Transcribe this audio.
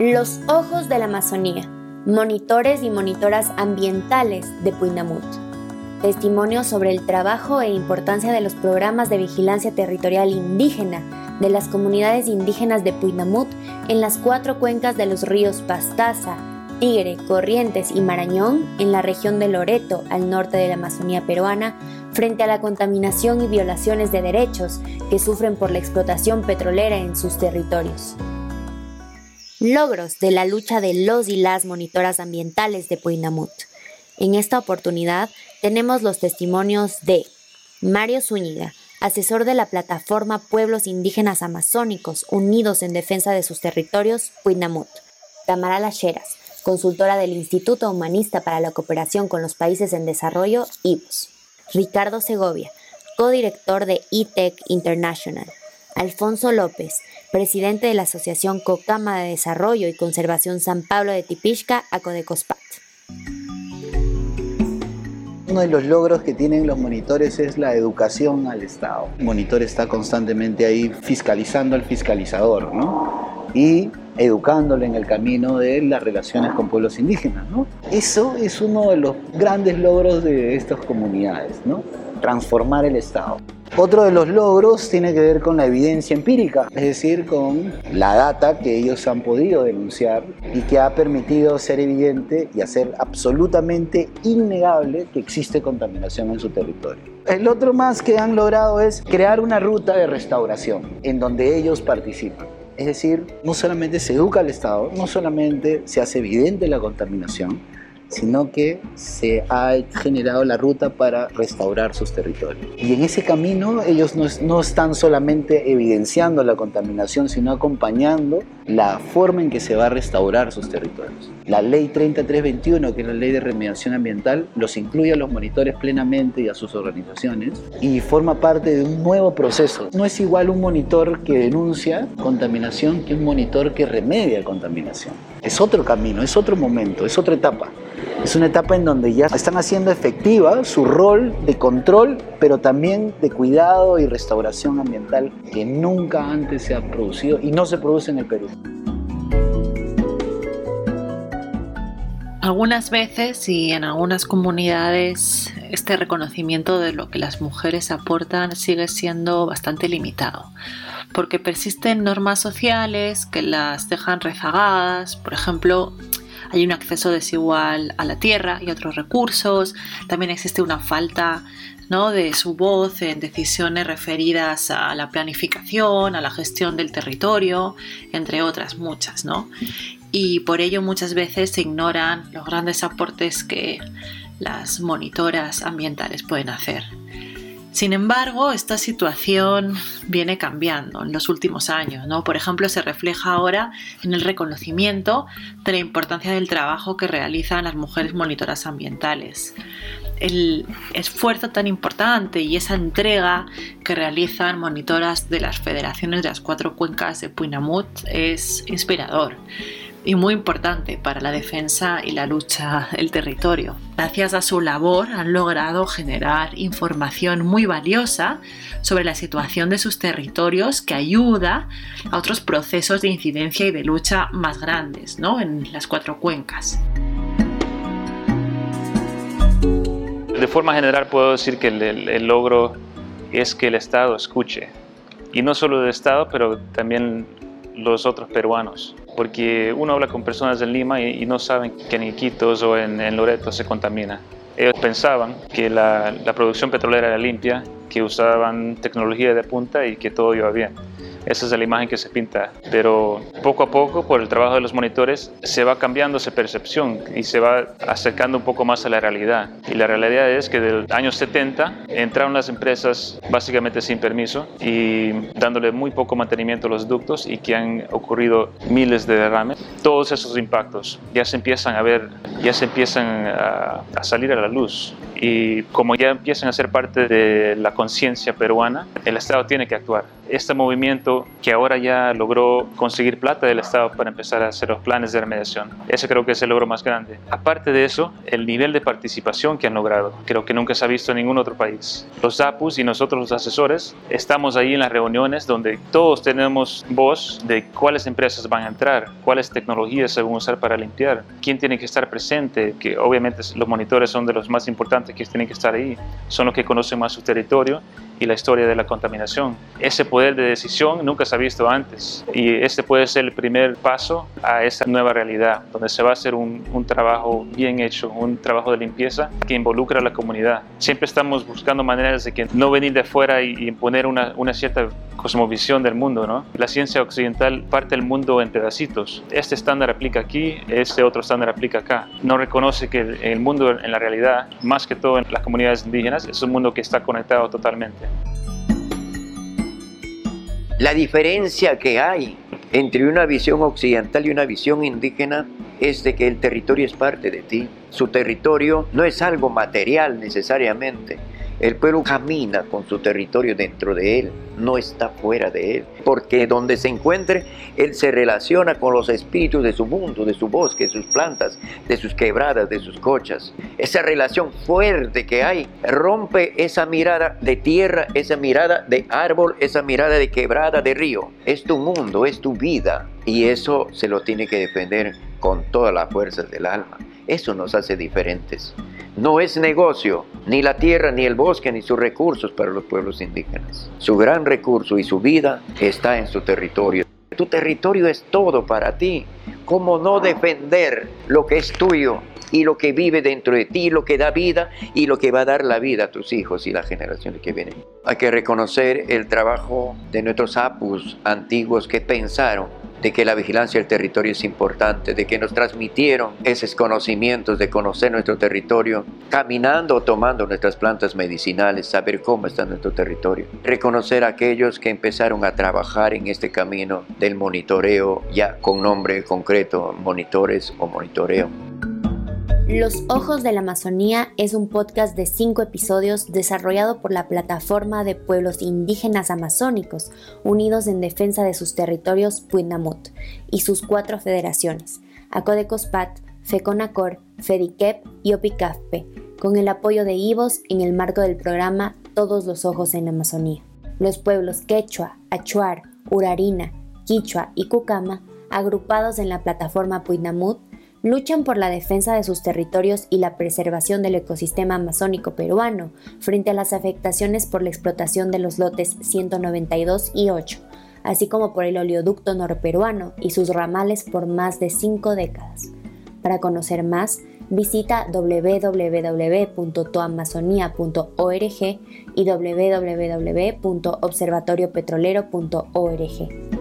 Los Ojos de la Amazonía, monitores y monitoras ambientales de Puinamut. Testimonios sobre el trabajo e importancia de los programas de vigilancia territorial indígena de las comunidades indígenas de Puinamut en las cuatro cuencas de los ríos Pastaza, Tigre, Corrientes y Marañón en la región de Loreto, al norte de la Amazonía peruana, frente a la contaminación y violaciones de derechos que sufren por la explotación petrolera en sus territorios. Logros de la lucha de los y las monitoras ambientales de Puinamut. En esta oportunidad tenemos los testimonios de Mario Zúñiga, asesor de la plataforma Pueblos Indígenas Amazónicos Unidos en Defensa de sus Territorios, Puinamut. Tamara Lacheras, consultora del Instituto Humanista para la Cooperación con los Países en Desarrollo, IBOS. Ricardo Segovia, codirector de ITEC International. Alfonso López, presidente de la Asociación Cocama de Desarrollo y Conservación San Pablo de Tipishka, Acodecospat. Uno de los logros que tienen los monitores es la educación al Estado. El monitor está constantemente ahí fiscalizando al fiscalizador, ¿no? Y educándole en el camino de las relaciones con pueblos indígenas, ¿no? Eso es uno de los grandes logros de estas comunidades, ¿no? Transformar el Estado. Otro de los logros tiene que ver con la evidencia empírica, es decir, con la data que ellos han podido denunciar y que ha permitido ser evidente y hacer absolutamente innegable que existe contaminación en su territorio. El otro más que han logrado es crear una ruta de restauración en donde ellos participan. Es decir, no solamente se educa al Estado, no solamente se hace evidente la contaminación, sino que se ha generado la ruta para restaurar sus territorios. Y en ese camino ellos no, están solamente evidenciando la contaminación, sino acompañando la forma en que se va a restaurar sus territorios. La ley 3321, que es la ley de remediación ambiental, los incluye a los monitores plenamente y a sus organizaciones y forma parte de un nuevo proceso. No es igual un monitor que denuncia contaminación que un monitor que remedia contaminación. Es otro camino, es otro momento, es otra etapa. Es una etapa en donde ya están haciendo efectiva su rol de control, pero también de cuidado y restauración ambiental que nunca antes se ha producido y no se produce en el Perú. Algunas veces y en algunas comunidades este reconocimiento de lo que las mujeres aportan sigue siendo bastante limitado, porque persisten normas sociales que las dejan rezagadas, por ejemplo, hay un acceso desigual a la tierra y otros recursos, también existe una falta ¿no? de su voz en decisiones referidas a la planificación, a la gestión del territorio, entre otras muchas. ¿no? Y por ello muchas veces se ignoran los grandes aportes que las monitoras ambientales pueden hacer. Sin embargo, esta situación viene cambiando en los últimos años. ¿no? Por ejemplo, se refleja ahora en el reconocimiento de la importancia del trabajo que realizan las mujeres monitoras ambientales. El esfuerzo tan importante y esa entrega que realizan monitoras de las federaciones de las cuatro cuencas de Puinamut es inspirador y muy importante para la defensa y la lucha del territorio. Gracias a su labor han logrado generar información muy valiosa sobre la situación de sus territorios que ayuda a otros procesos de incidencia y de lucha más grandes ¿no? en las cuatro cuencas. De forma general puedo decir que el, logro es que el Estado escuche, y no solo el Estado, pero también los otros peruanos porque uno habla con personas en Lima y, no saben que en Iquitos o en, Loreto se contamina. Ellos pensaban que la, la producción petrolera era limpia, que usaban tecnología de punta y que todo iba bien. Esa es la imagen que se pinta. Pero poco a poco, por el trabajo de los monitores, se va cambiando esa percepción y se va acercando un poco más a la realidad. Y la realidad es que del año 70 entraron las empresas básicamente sin permiso y dándole muy poco mantenimiento a los ductos y que han ocurrido miles de derrames. Todos esos impactos ya se empiezan a ver, ya se empiezan a, a salir a la luz y como ya empiezan a ser parte de la conciencia peruana, el Estado tiene que actuar. Este movimiento que ahora ya logró conseguir plata del Estado para empezar a hacer los planes de remediación, ese creo que es el logro más grande. Aparte de eso, el nivel de participación que han logrado, creo que nunca se ha visto en ningún otro país. Los APUs y nosotros los asesores estamos ahí en las reuniones donde todos tenemos voz de cuáles empresas van a entrar, cuáles tecnologías se van a usar para limpiar, quién tiene que estar presente, que obviamente los monitores son de los más importantes que tienen que estar ahí, son los que conocen más su territorio y la historia de la contaminación. Ese poder de decisión nunca se ha visto antes y este puede ser el primer paso a esa nueva realidad, donde se va a hacer un, trabajo bien hecho, un trabajo de limpieza que involucra a la comunidad. Siempre estamos buscando maneras de que no venir de afuera y, imponer una, una cierta cosmovisión del mundo, ¿no? La ciencia occidental parte el mundo en pedacitos. Este estándar aplica aquí, este otro estándar aplica acá. No reconoce que el mundo en la realidad, más que todo en las comunidades indígenas, es un mundo que está conectado totalmente. La diferencia que hay entre una visión occidental y una visión indígena es de que el territorio es parte de ti. Su territorio no es algo material necesariamente, el pueblo camina con su territorio dentro de él, no está fuera de él, porque donde se encuentre, él se relaciona con los espíritus de su mundo, de su bosque, de sus plantas, de sus quebradas, de sus cochas. Esa relación fuerte que hay rompe esa mirada de tierra, esa mirada de árbol, esa mirada de quebrada, de río. Es tu mundo, es tu vida, y eso se lo tiene que defender con todas las fuerzas del alma. Eso nos hace diferentes. No es negocio ni la tierra, ni el bosque, ni sus recursos para los pueblos indígenas. Su gran recurso y su vida está en su territorio. Tu territorio es todo para ti. ¿Cómo no defender lo que es tuyo y lo que vive dentro de ti, lo que da vida y lo que va a dar la vida a tus hijos y las generaciones que vienen? Hay que reconocer el trabajo de nuestros apus antiguos que pensaron de que la vigilancia del territorio es importante, de que nos transmitieron esos conocimientos de conocer nuestro territorio, caminando o tomando nuestras plantas medicinales, saber cómo está nuestro territorio. Reconocer a aquellos que empezaron a trabajar en este camino del monitoreo, ya con nombre concreto, monitores o monitoreo. Los Ojos de la Amazonía es un podcast de cinco episodios desarrollado por la Plataforma de Pueblos Indígenas Amazónicos Unidos en Defensa de sus Territorios Puinamut y sus cuatro federaciones, Acodecospat, FECONACOR, FEDICEP y OPICAFPE, con el apoyo de IVOS en el marco del programa Todos los Ojos en la Amazonía. Los pueblos Quechua, Achuar, Urarina, Quichua y Cucama, agrupados en la plataforma Puinamut, luchan por la defensa de sus territorios y la preservación del ecosistema amazónico peruano frente a las afectaciones por la explotación de los lotes 192 y 8, así como por el oleoducto norperuano y sus ramales por más de cinco décadas. Para conocer más, visita www.toamazonia.org y www.observatoriopetrolero.org.